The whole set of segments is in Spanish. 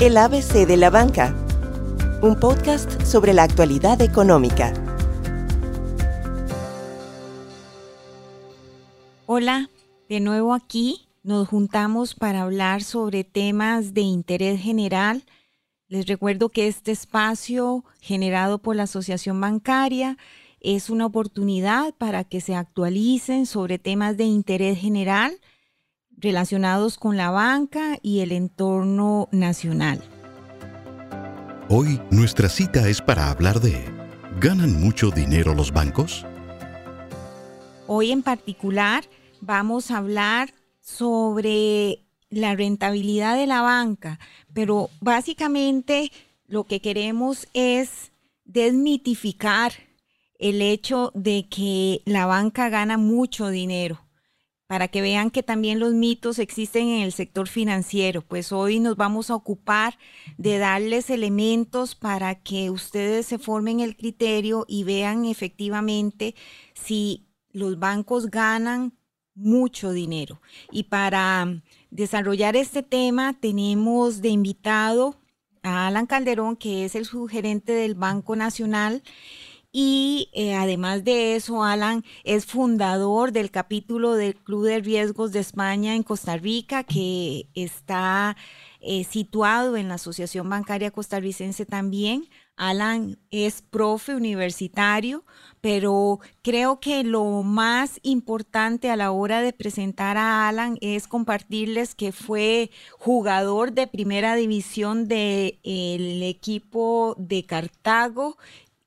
El ABC de la Banca, un podcast sobre la actualidad económica. Hola, de nuevo aquí nos juntamos para hablar sobre temas de interés general. Les recuerdo que este espacio generado por la Asociación Bancaria es una oportunidad para que se actualicen sobre temas de interés general relacionados con la banca y el entorno nacional. Hoy nuestra cita es para hablar de ¿ganan mucho dinero los bancos? Hoy en particular vamos a hablar sobre la rentabilidad de la banca, pero básicamente lo que queremos es desmitificar el hecho de que la banca gana mucho dinero para que vean que también los mitos existen en el sector financiero. Pues hoy nos vamos a ocupar de darles elementos para que ustedes se formen el criterio y vean efectivamente si los bancos ganan mucho dinero. Y para desarrollar este tema tenemos de invitado a Alan Calderón, que es el subgerente del Banco Nacional y eh, además de eso, Alan es fundador del capítulo del Club de Riesgos de España en Costa Rica, que está eh, situado en la Asociación Bancaria Costarricense también. Alan es profe universitario, pero creo que lo más importante a la hora de presentar a Alan es compartirles que fue jugador de primera división del equipo de Cartago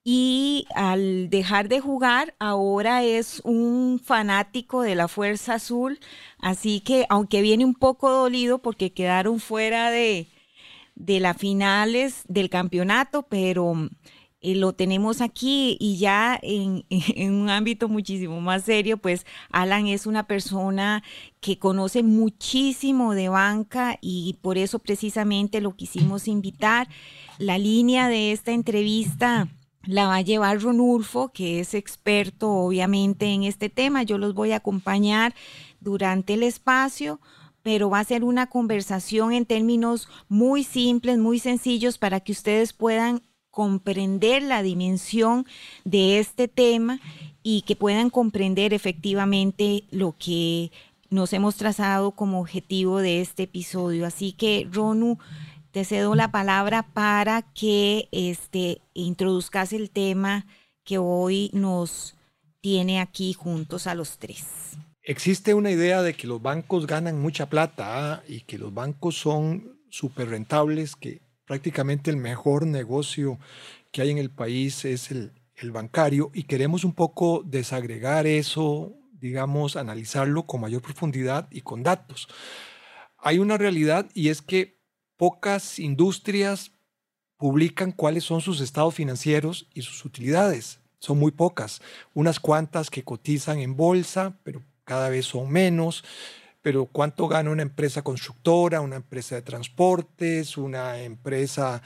y al dejar de jugar ahora es un fanático de la Fuerza Azul, así que aunque viene un poco dolido porque quedaron fuera de, de las finales del campeonato, pero eh, lo tenemos aquí y ya en, en, un ámbito muchísimo más serio, pues Alan es una persona que conoce muchísimo de banca y por eso precisamente lo quisimos invitar. La línea de esta entrevista la va a llevar Ronulfo, que es experto obviamente en este tema. Yo los voy a acompañar durante el espacio, pero va a ser una conversación en términos muy simples, muy sencillos, para que ustedes puedan comprender la dimensión de este tema y que puedan comprender efectivamente lo que nos hemos trazado como objetivo de este episodio. Así que, Ronu, te cedo la palabra para que este, introduzcas el tema que hoy nos tiene aquí juntos a los tres. Existe una idea de que los bancos ganan mucha plata ¿ah? y que los bancos son súper rentables, que prácticamente el mejor negocio que hay en el país es el, el bancario y queremos un poco desagregar eso, digamos, analizarlo con mayor profundidad y con datos. Hay una realidad y es que pocas industrias publican cuáles son sus estados financieros y sus utilidades. Son muy pocas. Unas cuantas que cotizan en bolsa, pero cada vez son menos. Pero cuánto gana una empresa constructora, una empresa de transportes, una empresa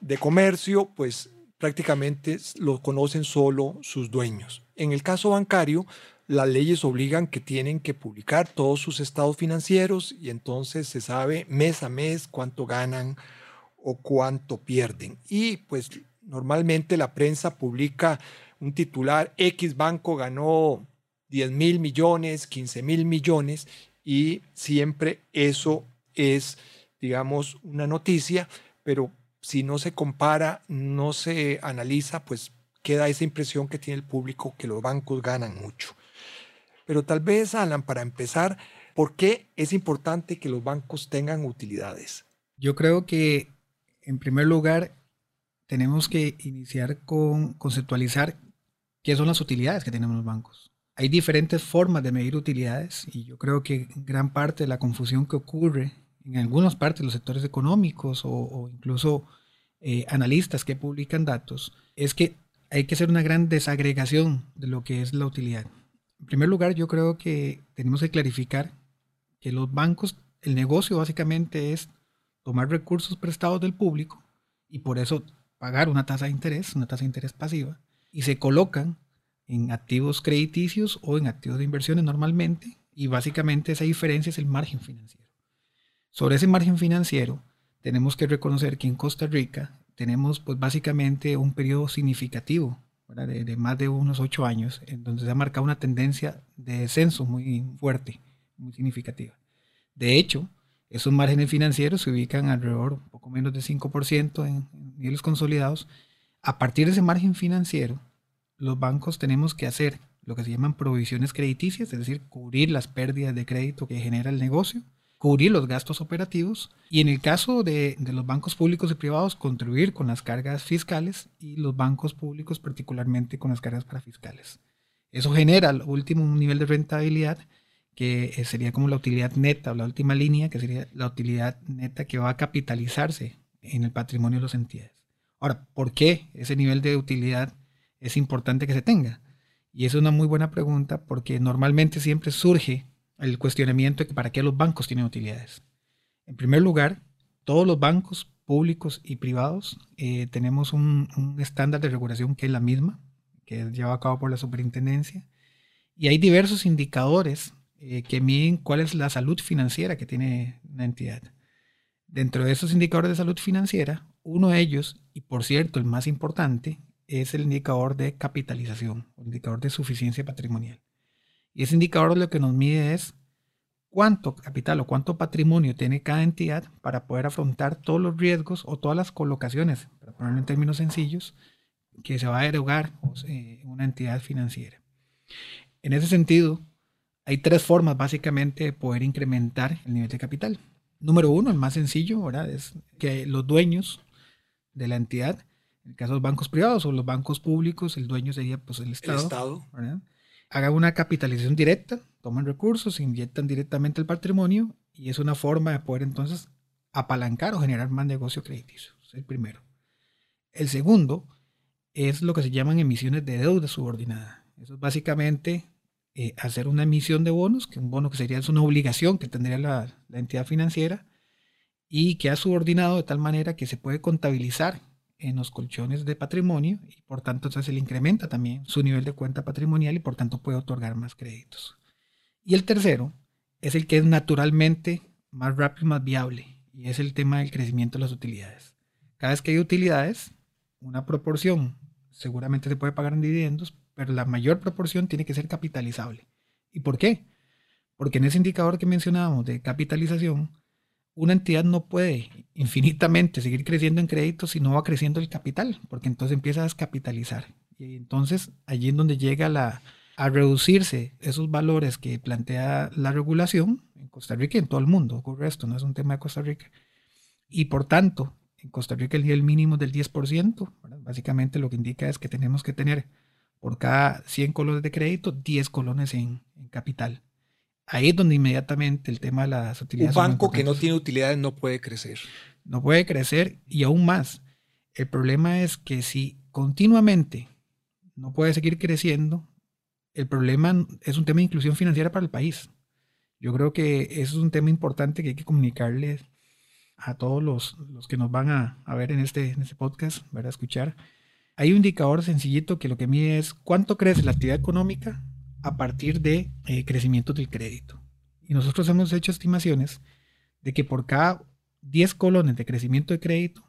de comercio, pues prácticamente lo conocen solo sus dueños. En el caso bancario, las leyes obligan que tienen que publicar todos sus estados financieros y entonces se sabe mes a mes cuánto ganan o cuánto pierden. Y pues normalmente la prensa publica un titular, X banco ganó 10 mil millones, 15 mil millones y siempre eso es, digamos, una noticia, pero si no se compara, no se analiza, pues queda esa impresión que tiene el público que los bancos ganan mucho. Pero tal vez, Alan, para empezar, ¿por qué es importante que los bancos tengan utilidades? Yo creo que, en primer lugar, tenemos que iniciar con conceptualizar qué son las utilidades que tenemos los bancos. Hay diferentes formas de medir utilidades y yo creo que gran parte de la confusión que ocurre en algunas partes de los sectores económicos o, incluso eh, analistas que publican datos es que hay que hacer una gran desagregación de lo que es la utilidad. En primer lugar, yo creo que tenemos que clarificar que los bancos, el negocio básicamente es tomar recursos prestados del público y por eso pagar una tasa de interés, una tasa de interés pasiva, y se colocan en activos crediticios o en activos de inversiones normalmente, y básicamente esa diferencia es el margen financiero. Sobre ese margen financiero tenemos que reconocer que en Costa Rica tenemos pues básicamente un periodo significativo de, más de unos ocho años, en donde se ha marcado una tendencia de descenso muy fuerte, muy significativa. De hecho, esos márgenes financieros se ubican alrededor un poco menos de 5% en, en niveles consolidados. A partir de ese margen financiero, los bancos tenemos que hacer lo que se llaman provisiones crediticias, es decir, cubrir las pérdidas de crédito que genera el negocio, cubrir los gastos operativos y en el caso de, los bancos públicos y privados, contribuir con las cargas fiscales y los bancos públicos particularmente con las cargas parafiscales. Eso genera al último un nivel de rentabilidad que eh, sería como la utilidad neta o la última línea, que sería la utilidad neta que va a capitalizarse en el patrimonio de las entidades. Ahora, ¿por qué ese nivel de utilidad es importante que se tenga? Y es una muy buena pregunta porque normalmente siempre surge el cuestionamiento de que para qué los bancos tienen utilidades. En primer lugar, todos los bancos públicos y privados eh, tenemos un, estándar de regulación que es la misma, que es llevado a cabo por la superintendencia, y hay diversos indicadores eh, que miden cuál es la salud financiera que tiene una entidad. Dentro de esos indicadores de salud financiera, uno de ellos, y por cierto el más importante, es el indicador de capitalización, el indicador de suficiencia patrimonial. Y ese indicador lo que nos mide es cuánto capital o cuánto patrimonio tiene cada entidad para poder afrontar todos los riesgos o todas las colocaciones, para ponerlo en términos sencillos, que se va a erogar eh, una entidad financiera. En ese sentido, hay tres formas básicamente de poder incrementar el nivel de capital. Número uno, el más sencillo, ¿verdad? Es que los dueños de la entidad, en el caso de los bancos privados o los bancos públicos, el dueño sería pues el Estado. El Estado. ¿verdad? Haga una capitalización directa, toman recursos, inyectan directamente el patrimonio y es una forma de poder entonces apalancar o generar más negocio crediticio. Es el primero. El segundo es lo que se llaman emisiones de deuda subordinada. Eso es básicamente eh, hacer una emisión de bonos, que un bono que sería es una obligación que tendría la, la entidad financiera y que ha subordinado de tal manera que se puede contabilizar en los colchones de patrimonio y por tanto entonces le incrementa también su nivel de cuenta patrimonial y por tanto puede otorgar más créditos. Y el tercero es el que es naturalmente más rápido y más viable y es el tema del crecimiento de las utilidades. Cada vez que hay utilidades, una proporción seguramente se puede pagar en dividendos, pero la mayor proporción tiene que ser capitalizable. ¿Y por qué? Porque en ese indicador que mencionábamos de capitalización, una entidad no puede infinitamente seguir creciendo en créditos si no va creciendo el capital, porque entonces empieza a descapitalizar. Y entonces allí es donde llega a reducirse esos valores que plantea la regulación en Costa Rica y en todo el mundo. Ocurre esto, no es un tema de Costa Rica. Y por tanto, en Costa Rica el nivel mínimo es del 10%. Básicamente lo que indica es que tenemos que tener por cada 100 colones de crédito, 10 colones en capital. Ahí es donde inmediatamente el tema de las utilidades. Un banco que no tiene utilidades no puede crecer. No puede crecer y aún más. El problema es que si continuamente no puede seguir creciendo, el problema es un tema de inclusión financiera para el país. Yo creo que eso es un tema importante que hay que comunicarles a todos los, los que nos van a, a, ver en este, en este podcast, a escuchar. Hay un indicador sencillito que lo que mide es cuánto crece la actividad económica a partir de eh, crecimiento del crédito. Y nosotros hemos hecho estimaciones de que por cada 10 colones de crecimiento de crédito,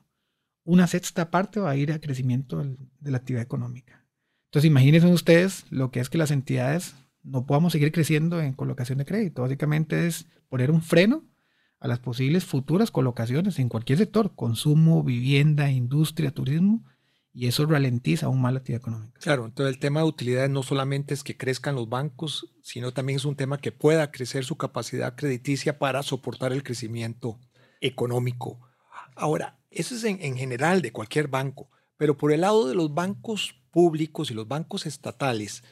una sexta parte va a ir a crecimiento de la actividad económica. Entonces imagínense ustedes lo que es que las entidades no podamos seguir creciendo en colocación de crédito. Básicamente es poner un freno a las posibles futuras colocaciones en cualquier sector, consumo, vivienda, industria, turismo, y eso ralentiza aún más la actividad económica. Claro, entonces el tema de utilidades no solamente es que crezcan los bancos, sino también es un tema que pueda crecer su capacidad crediticia para soportar el crecimiento económico. Ahora, eso es en, en general de cualquier banco, pero por el lado de los bancos públicos y los bancos estatales,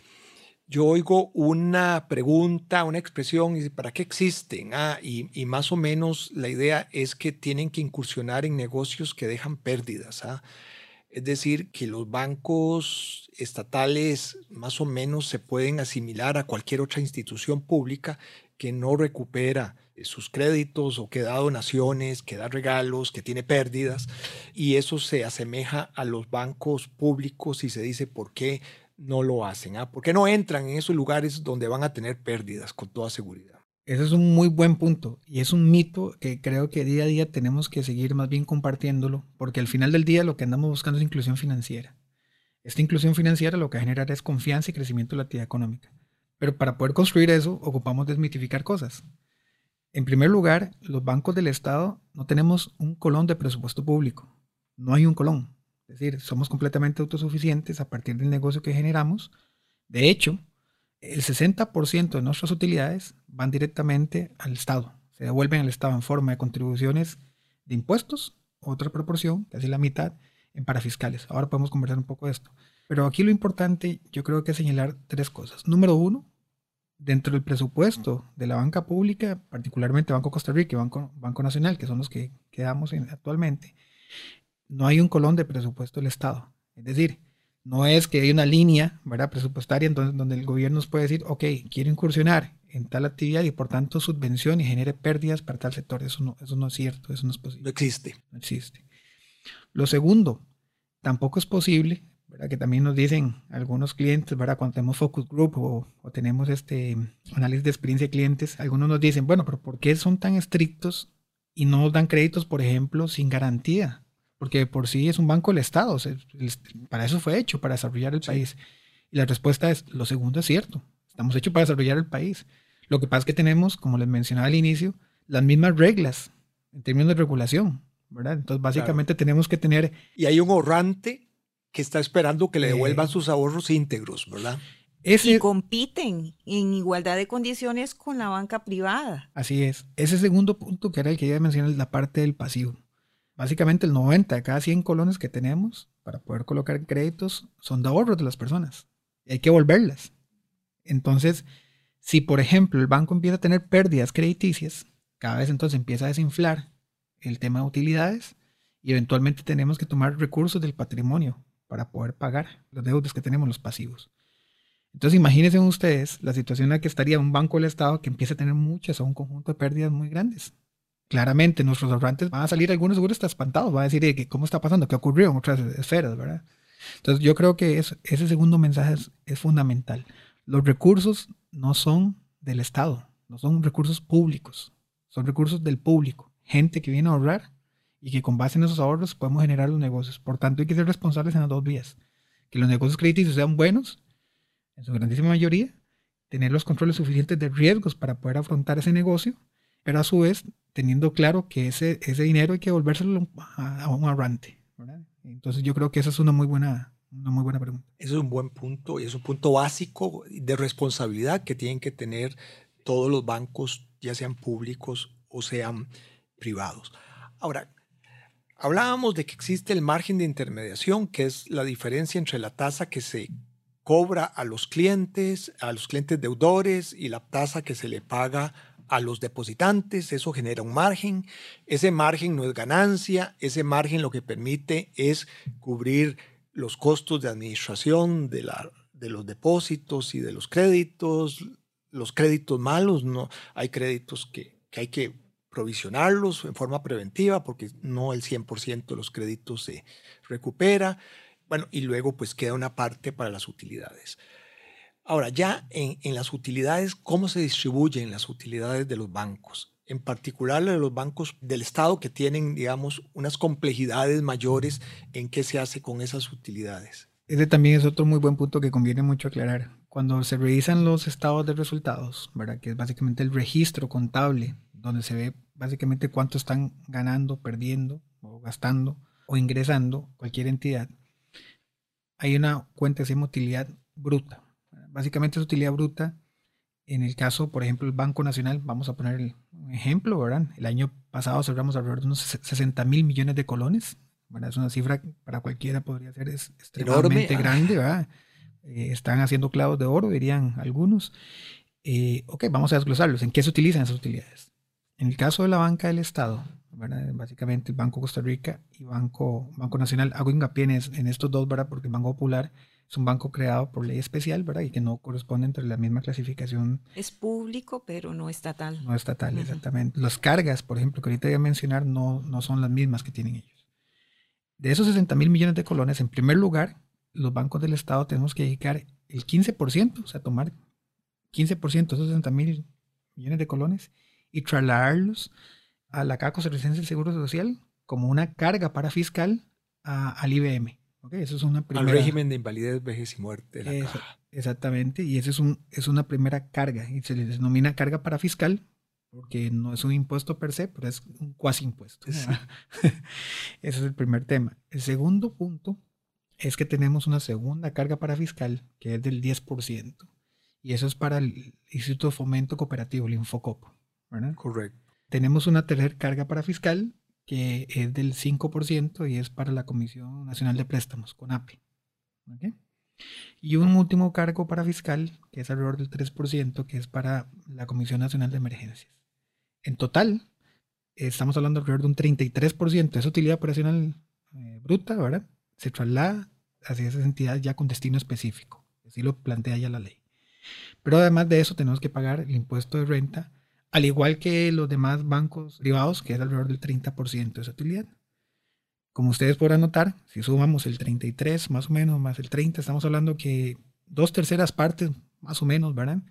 yo oigo una pregunta, una expresión, y ¿para qué existen? Ah, y, y, más o menos la idea es que tienen que incursionar en negocios que dejan pérdidas. ¿ah? Es decir, que los bancos estatales más o menos se pueden asimilar a cualquier otra institución pública que no recupera eh, sus créditos o que da donaciones, que da regalos, que tiene pérdidas. Y eso se asemeja a los bancos públicos y se dice por qué no lo hacen. ¿ah? ¿Por qué no entran en esos lugares donde van a tener pérdidas con toda seguridad? Ese es un muy buen punto y es un mito que creo que día a día tenemos que seguir más bien compartiéndolo, porque al final del día lo que andamos buscando es inclusión financiera. Esta inclusión financiera lo que va a generar es confianza y crecimiento de la actividad económica. Pero para poder construir eso ocupamos desmitificar cosas. En primer lugar, los bancos del Estado no tenemos un colón de presupuesto público. No hay un colón. Es decir, somos completamente autosuficientes a partir del negocio que generamos. De hecho, el 60% de nuestras utilidades van directamente al Estado. Se devuelven al Estado en forma de contribuciones de impuestos, otra proporción, casi la mitad, en parafiscales. Ahora podemos conversar un poco de esto. Pero aquí lo importante, yo creo que es señalar tres cosas. Número uno, dentro del presupuesto de la banca pública, particularmente Banco Costa Rica y Banco, Nacional, que son los que quedamos actualmente, no hay un colón de presupuesto del Estado. Es decir, no es que hay una línea ¿verdad? presupuestaria donde, donde el gobierno nos puede decir, ok, quiero incursionar en tal actividad y por tanto subvención y genere pérdidas para tal sector. Eso no, eso no es cierto, eso no es posible. No existe. No existe. Lo segundo, tampoco es posible, ¿verdad? que también nos dicen algunos clientes, ¿verdad? cuando tenemos focus group o, o tenemos este análisis de experiencia de clientes, algunos nos dicen, bueno, pero ¿por qué son tan estrictos y no nos dan créditos, por ejemplo, sin garantía? Porque por sí es un banco del Estado, para eso fue hecho, para desarrollar el país. Y la respuesta es, lo segundo es cierto, estamos hechos para desarrollar el país. Lo que pasa es que tenemos, como les mencionaba al inicio, las mismas reglas en términos de regulación, ¿verdad? Entonces, básicamente tenemos que tener... Y hay un ahorrante que está esperando que le devuelvan sus ahorros íntegros, ¿verdad? Ese, y compiten en igualdad de condiciones con la banca privada. Así es. Ese segundo punto que era el que iba a mencionar es la parte del pasivo. Básicamente el 90 de cada 100 colones que tenemos para poder colocar créditos son de ahorros de las personas. Y hay que volverlas. Entonces, si por ejemplo el banco empieza a tener pérdidas crediticias, cada vez entonces empieza a desinflar el tema de utilidades y eventualmente tenemos que tomar recursos del patrimonio para poder pagar los deudas que tenemos, los pasivos. Entonces imagínense ustedes la situación en la que estaría un banco del Estado que empieza a tener muchas o un conjunto de pérdidas muy grandes. Claramente nuestros ahorrantes van a salir, algunos seguros están espantados, van a decir que cómo está pasando, qué ocurrió en otras esferas, ¿verdad? Entonces yo creo que ese segundo mensaje es fundamental. Los recursos no son del Estado, no son recursos públicos, son recursos del público, gente que viene a ahorrar y que con base en esos ahorros podemos generar los negocios. Por tanto, hay que ser responsables en las dos vías. Que los negocios crediticios sean buenos, en su grandísima mayoría, tener los controles suficientes de riesgos para poder afrontar ese negocio, pero a su vez teniendo claro que ese, ese dinero hay que devolvérselo a, un ahorrante. Entonces yo creo que esa es una muy buena una muy buena pregunta. Eso es un buen punto y es un punto básico de responsabilidad que tienen que tener todos los bancos, ya sean públicos o sean privados. Ahora, hablábamos de que existe el margen de intermediación, que es la diferencia entre la tasa que se cobra a los clientes, a los clientes deudores y la tasa que se le paga a los depositantes, eso genera un margen, ese margen no es ganancia, ese margen lo que permite es cubrir los costos de administración de, la, de los depósitos y de los créditos, los créditos malos, no hay créditos que, que hay que provisionarlos en forma preventiva porque no el 100% de los créditos se recupera. Bueno, y luego pues queda una parte para las utilidades. Ahora, ya en, las utilidades, ¿cómo se distribuyen las utilidades de los bancos? en particular de los bancos del Estado que tienen, digamos, unas complejidades mayores en qué se hace con esas utilidades. Ese también es otro muy buen punto que conviene mucho aclarar. Cuando se revisan los estados de resultados, ¿verdad? que es básicamente el registro contable, donde se ve básicamente cuánto están ganando, perdiendo, o gastando, o ingresando cualquier entidad, hay una cuenta que se utilidad bruta. Básicamente es utilidad bruta en el caso, por ejemplo, el Banco Nacional, vamos a poner un ejemplo, ¿verdad? El año pasado cerramos alrededor de unos 60 mil millones de colones, ¿verdad? Es una cifra que para cualquiera podría ser extremadamente grande, ¿verdad? Eh, están haciendo clavos de oro, dirían algunos. Eh, ok, vamos a desglosarlos. ¿En qué se utilizan esas utilidades? En el caso de la banca del Estado, ¿verdad? básicamente el Banco Costa Rica y Banco, Banco Nacional, hago hincapié en, estos dos, ¿verdad? porque el Banco Popular es un banco creado por ley especial, ¿verdad? Y que no corresponde entre la misma clasificación. Es público, pero no estatal. No estatal, exactamente. Las cargas, por ejemplo, que ahorita voy a mencionar, no, no son las mismas que tienen ellos. De esos 60 mil millones de colones, en primer lugar, los bancos del Estado tenemos que dedicar el 15%, o sea, tomar 15% de esos 60 mil millones de colones y trasladarlos a la Caja Costarricense del Seguro Social como una carga para fiscal al IBM. Eso es una primera, Al régimen de invalidez, vejez y muerte. Caja. Exactamente, y esa es, un, es una primera carga, y se le denomina carga para fiscal, porque no es un impuesto per se, pero es un cuasi impuesto. Ese es el primer tema. El segundo punto es que tenemos una segunda carga para fiscal, que es del 10%, y eso es para el Instituto de Fomento Cooperativo, el Infocop. Correcto. Tenemos una tercera carga para fiscal, que es del 5% y es para la Comisión Nacional de Préstamos, CONAPE. Y un último cargo para fiscal, que es alrededor del 3%, que es para la Comisión Nacional de Emergencias. En total, estamos hablando alrededor de un 33% de esa utilidad operacional eh, bruta, ¿verdad? Se traslada hacia esas entidades ya con destino específico. Así lo plantea ya la ley. Pero además de eso, tenemos que pagar el impuesto de renta al igual que los demás bancos privados, que es alrededor del 30% de esa utilidad. Como ustedes podrán notar, si sumamos el 33 más o menos, más el 30, estamos hablando que dos terceras partes, más o menos, ¿verdad?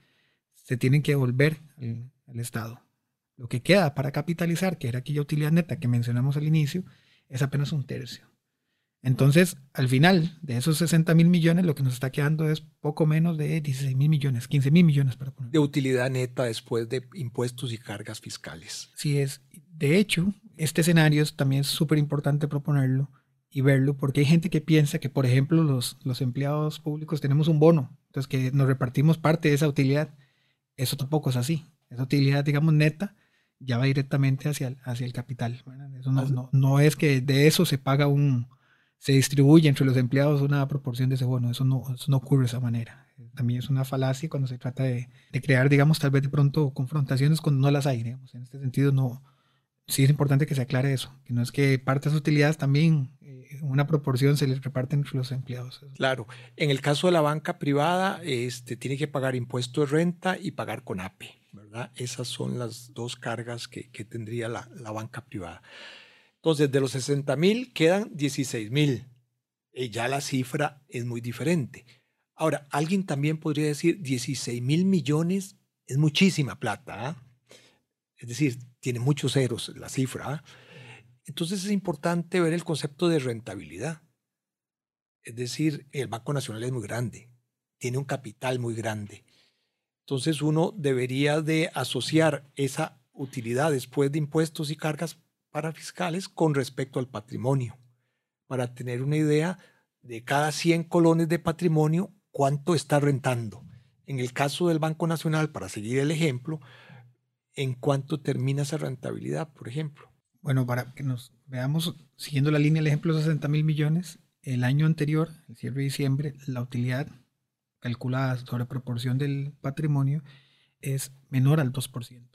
Se tienen que devolver al, Estado. Lo que queda para capitalizar, que era aquella utilidad neta que mencionamos al inicio, es apenas un tercio. Entonces, al final de esos 60 mil millones, lo que nos está quedando es poco menos de 16 mil millones, 15 mil millones para poner. De utilidad neta después de impuestos y cargas fiscales. Sí es. De hecho, este escenario es también súper importante proponerlo y verlo, porque hay gente que piensa que, por ejemplo, los, los empleados públicos tenemos un bono, entonces que nos repartimos parte de esa utilidad. Eso tampoco es así. Esa utilidad, digamos, neta, ya va directamente hacia el, hacia el capital. Eso no, no es que de eso se paga un se distribuye entre los empleados una proporción de ese bono. Eso no, no ocurre de esa manera. También es una falacia cuando se trata de, crear, digamos, tal vez de pronto confrontaciones cuando no las hay. En este sentido, no, sí es importante que se aclare eso, que no es que parte de sus utilidades también eh, una proporción se les reparten entre los empleados. Claro, en el caso de la banca privada, este, tiene que pagar impuesto de renta y pagar con APE, ¿verdad? Esas son las dos cargas que, tendría la, la banca privada. Entonces, de los 60 mil quedan 16 mil. Y ya la cifra es muy diferente. Ahora, alguien también podría decir 16 mil millones es muchísima plata. ¿ah? Es decir, tiene muchos ceros la cifra. ¿ah? Entonces es importante ver el concepto de rentabilidad. Es decir, el Banco Nacional es muy grande, tiene un capital muy grande. Entonces uno debería de asociar esa utilidad después de impuestos y cargas para fiscales con respecto al patrimonio, para tener una idea de cada 100 colones de patrimonio cuánto está rentando. En el caso del Banco Nacional, para seguir el ejemplo, ¿en cuánto termina esa rentabilidad, por ejemplo? Bueno, para que nos veamos, siguiendo la línea del ejemplo de 60 mil millones, el año anterior, el cierre de diciembre, la utilidad calculada sobre proporción del patrimonio es menor al 2%.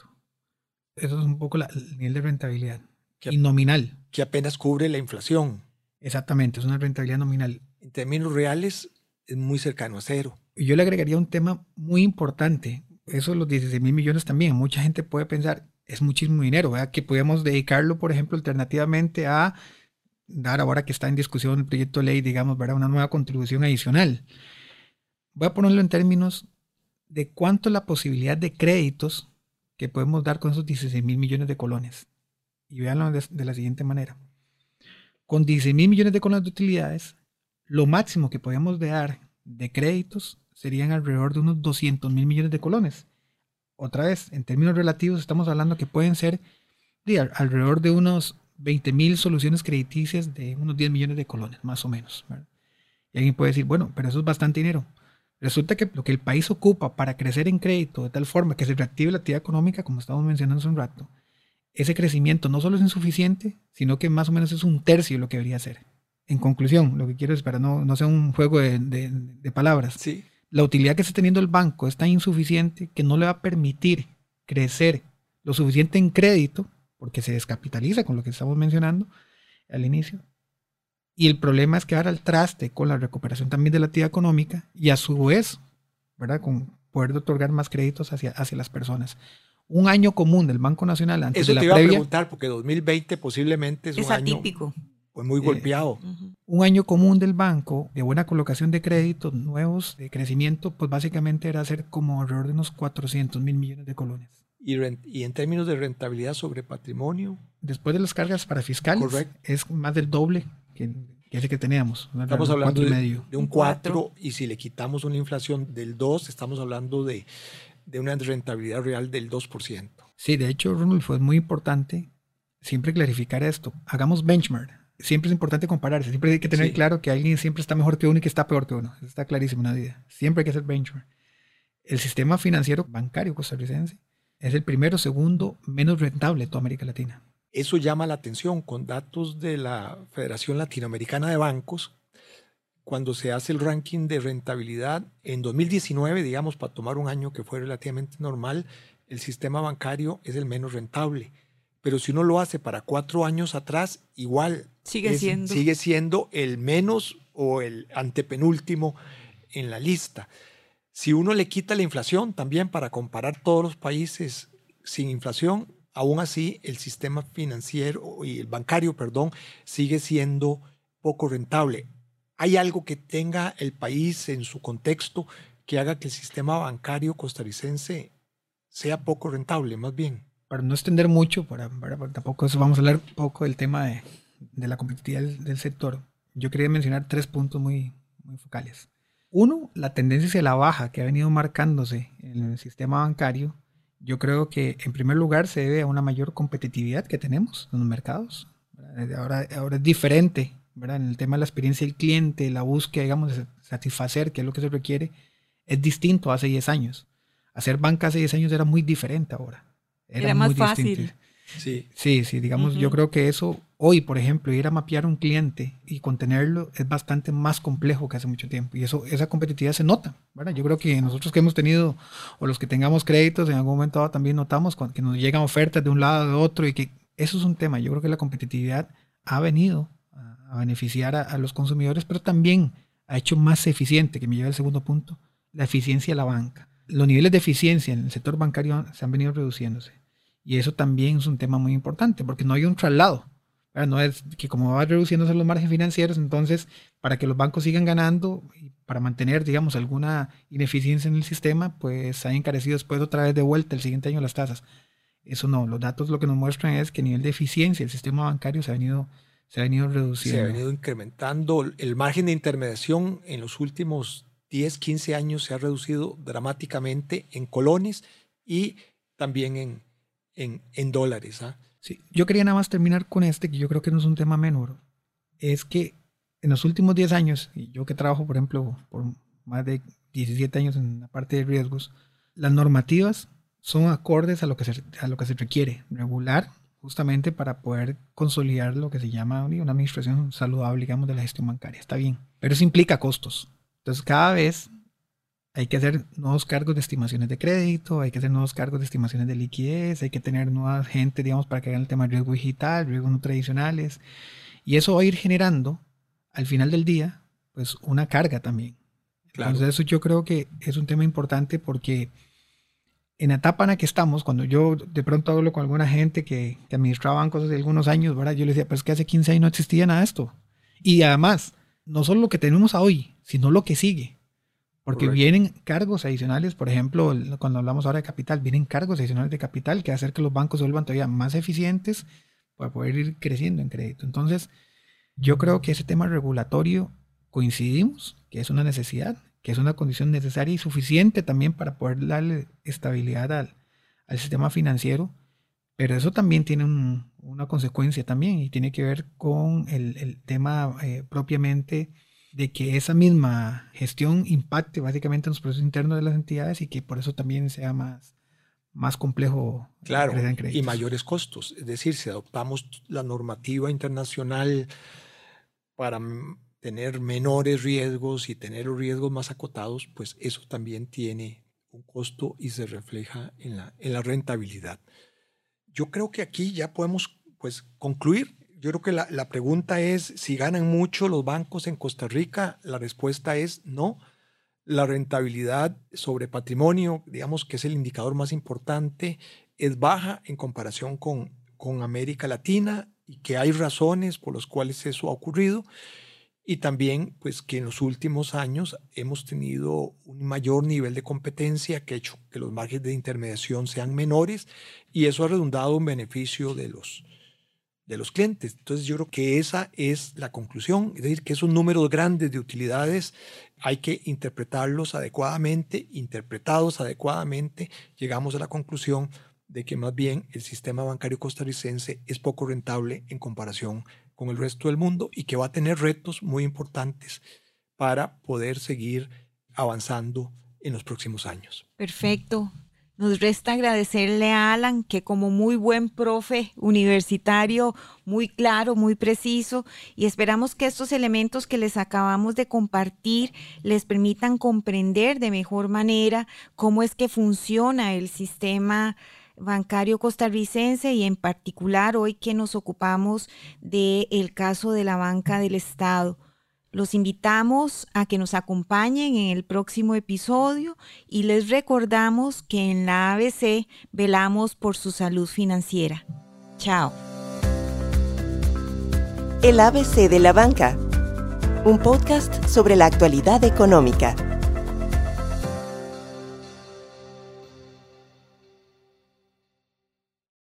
Eso es un poco el nivel de rentabilidad y nominal. Que apenas cubre la inflación. Exactamente, es una rentabilidad nominal. En términos reales es muy cercano a cero. Y yo le agregaría un tema muy importante. Eso los 16 mil millones también. Mucha gente puede pensar, es muchísimo dinero, ¿verdad? que podemos dedicarlo, por ejemplo, alternativamente a dar, ahora que está en discusión el proyecto de ley, digamos, ¿verdad? una nueva contribución adicional. Voy a ponerlo en términos de cuánto la posibilidad de créditos que podemos dar con esos 16 mil millones de colones. Y véanlo de, la siguiente manera. Con 16 mil millones de colones de utilidades, lo máximo que podíamos dar de créditos serían alrededor de unos 200 mil millones de colones. Otra vez, en términos relativos, estamos hablando que pueden ser alrededor de unos 20 mil soluciones crediticias de unos 10 millones de colones, más o menos. Y alguien puede decir, bueno, pero eso es bastante dinero. Resulta que lo que el país ocupa para crecer en crédito de tal forma que se reactive la actividad económica, como estamos mencionando hace un rato, ese crecimiento no solo es insuficiente, sino que más o menos es un tercio de lo que debería ser. En conclusión, lo que quiero es para no, no sea un juego de, palabras. Sí. La utilidad que está teniendo el banco es tan insuficiente que no le va a permitir crecer lo suficiente en crédito, porque se descapitaliza con lo que estamos mencionando al inicio. Y el problema es quedar al traste con la recuperación también de la actividad económica y a su vez, ¿verdad? Con poder otorgar más créditos hacia, hacia las personas un año común del Banco Nacional antes Eso de la te iba a preguntar, porque 2020 posiblemente es, un año pues, muy golpeado. Un año común del banco de buena colocación de créditos nuevos, de crecimiento, pues básicamente era hacer como alrededor de unos 400 mil millones de colones. Y, y, en términos de rentabilidad sobre patrimonio. Después de las cargas para fiscales, es más del doble que, ese que teníamos. Estamos hablando de, medio. de, un 4 y si le quitamos una inflación del 2, estamos hablando de, de una rentabilidad real del 2%. Sí, de hecho, Ronald, fue muy importante siempre clarificar esto. Hagamos benchmark. Siempre es importante compararse. Siempre hay que tener claro que alguien siempre está mejor que uno y que está peor que uno. está clarísimo en la vida. Siempre hay que hacer benchmark. El sistema financiero bancario costarricense es el primero segundo menos rentable de toda América Latina. Eso llama la atención con datos de la Federación Latinoamericana de Bancos. Cuando se hace el ranking de rentabilidad en 2019, digamos, para tomar un año que fue relativamente normal, el sistema bancario es el menos rentable. Pero si uno lo hace para cuatro años atrás, igual sigue, siendo. sigue siendo el menos o el antepenúltimo en la lista. Si uno le quita la inflación también para comparar todos los países sin inflación, aún así el sistema financiero y el bancario, perdón, sigue siendo poco rentable. ¿Hay algo que tenga el país en su contexto que haga que el sistema bancario costarricense sea poco rentable, más bien? Para no extender mucho, para, tampoco eso vamos a hablar un poco del tema de, la competitividad del, sector. Yo quería mencionar tres puntos muy, muy focales. Uno, la tendencia hacia la baja que ha venido marcándose en el sistema bancario yo creo que en primer lugar se debe a una mayor competitividad que tenemos en los mercados. Ahora, ahora es diferente, ¿verdad? En el tema de la experiencia del cliente, la búsqueda, digamos, de satisfacer, que es lo que se requiere, es distinto hace 10 años. Hacer banca hace 10 años era muy diferente ahora. Era, más fácil. Sí, sí, sí digamos, yo creo que eso hoy, por ejemplo, ir a mapear un cliente y contenerlo es bastante más complejo que hace mucho tiempo. Y eso, esa competitividad se nota, ¿verdad? Yo creo que nosotros que hemos tenido, o los que tengamos créditos, en algún momento también notamos que nos llegan ofertas de un lado de otro y que eso es un tema. Yo creo que la competitividad ha venido a, beneficiar a, los consumidores, pero también ha hecho más eficiente, que me lleva al segundo punto, la eficiencia de la banca. Los niveles de eficiencia en el sector bancario se han venido reduciéndose y eso también es un tema muy importante, porque no hay un traslado. No es que como va reduciéndose los márgenes financieros, entonces para que los bancos sigan ganando y para mantener, digamos, alguna ineficiencia en el sistema, pues ha encarecido después otra vez de vuelta el siguiente año las tasas. Eso no, los datos lo que nos muestran es que el nivel de eficiencia del sistema bancario se ha venido, se ha venido reduciendo. Se ha venido incrementando. El margen de intermediación en los últimos 10, 15 años se ha reducido dramáticamente en colones y también en, en, dólares. ¿ah? Sí, yo quería nada más terminar con este, que yo creo que no es un tema menor. Es que en los últimos 10 años, y yo que trabajo, por ejemplo, por más de 17 años en la parte de riesgos, las normativas son acordes a lo que se, a lo que se requiere, regular, justamente para poder consolidar lo que se llama una administración saludable, digamos, de la gestión bancaria. Está bien, pero eso implica costos. Entonces, cada vez hay que hacer nuevos cargos de estimaciones de crédito, hay que hacer nuevos cargos de estimaciones de liquidez, hay que tener nueva gente, digamos, para que hagan el tema de riesgo digital, riesgos no tradicionales. Y eso va a ir generando, al final del día, pues una carga también. Entonces eso yo creo que es un tema importante porque en la etapa en la que estamos, cuando yo de pronto hablo con alguna gente que, que administraba bancos hace algunos años, ¿verdad? yo les decía, pues que hace 15 años no existía nada de esto. Y además, no solo lo que tenemos hoy, sino lo que sigue. Porque vienen cargos adicionales, por ejemplo, cuando hablamos ahora de capital, vienen cargos adicionales de capital que hacer que los bancos se vuelvan todavía más eficientes para poder ir creciendo en crédito. Entonces, yo creo que ese tema regulatorio coincidimos, que es una necesidad, que es una condición necesaria y suficiente también para poder darle estabilidad al, sistema financiero, pero eso también tiene una consecuencia también y tiene que ver con el, tema eh, propiamente de que esa misma gestión impacte básicamente en los procesos internos de las entidades y que por eso también sea más, más complejo. Claro, y mayores costos. Es decir, si adoptamos la normativa internacional para tener menores riesgos y tener los riesgos más acotados, pues eso también tiene un costo y se refleja en la, en la rentabilidad. Yo creo que aquí ya podemos pues, concluir yo creo que la, pregunta es si ganan mucho los bancos en Costa Rica. La respuesta es no. La rentabilidad sobre patrimonio, digamos que es el indicador más importante, es baja en comparación con, con América Latina y que hay razones por las cuales eso ha ocurrido. Y también pues que en los últimos años hemos tenido un mayor nivel de competencia que ha hecho que los márgenes de intermediación sean menores y eso ha redundado en beneficio de los, de los clientes. Entonces yo creo que esa es la conclusión, es decir, que esos números grandes de utilidades hay que interpretarlos adecuadamente, interpretados adecuadamente, llegamos a la conclusión de que más bien el sistema bancario costarricense es poco rentable en comparación con el resto del mundo y que va a tener retos muy importantes para poder seguir avanzando en los próximos años. Perfecto. Nos resta agradecerle a Alan que como muy buen profe universitario, muy claro, muy preciso, y esperamos que estos elementos que les acabamos de compartir les permitan comprender de mejor manera cómo es que funciona el sistema bancario costarricense y en particular hoy que nos ocupamos del el caso de la banca del Estado. Los invitamos a que nos acompañen en el próximo episodio y les recordamos que en la ABC velamos por su salud financiera. Chao. El ABC de la banca, un podcast sobre la actualidad económica.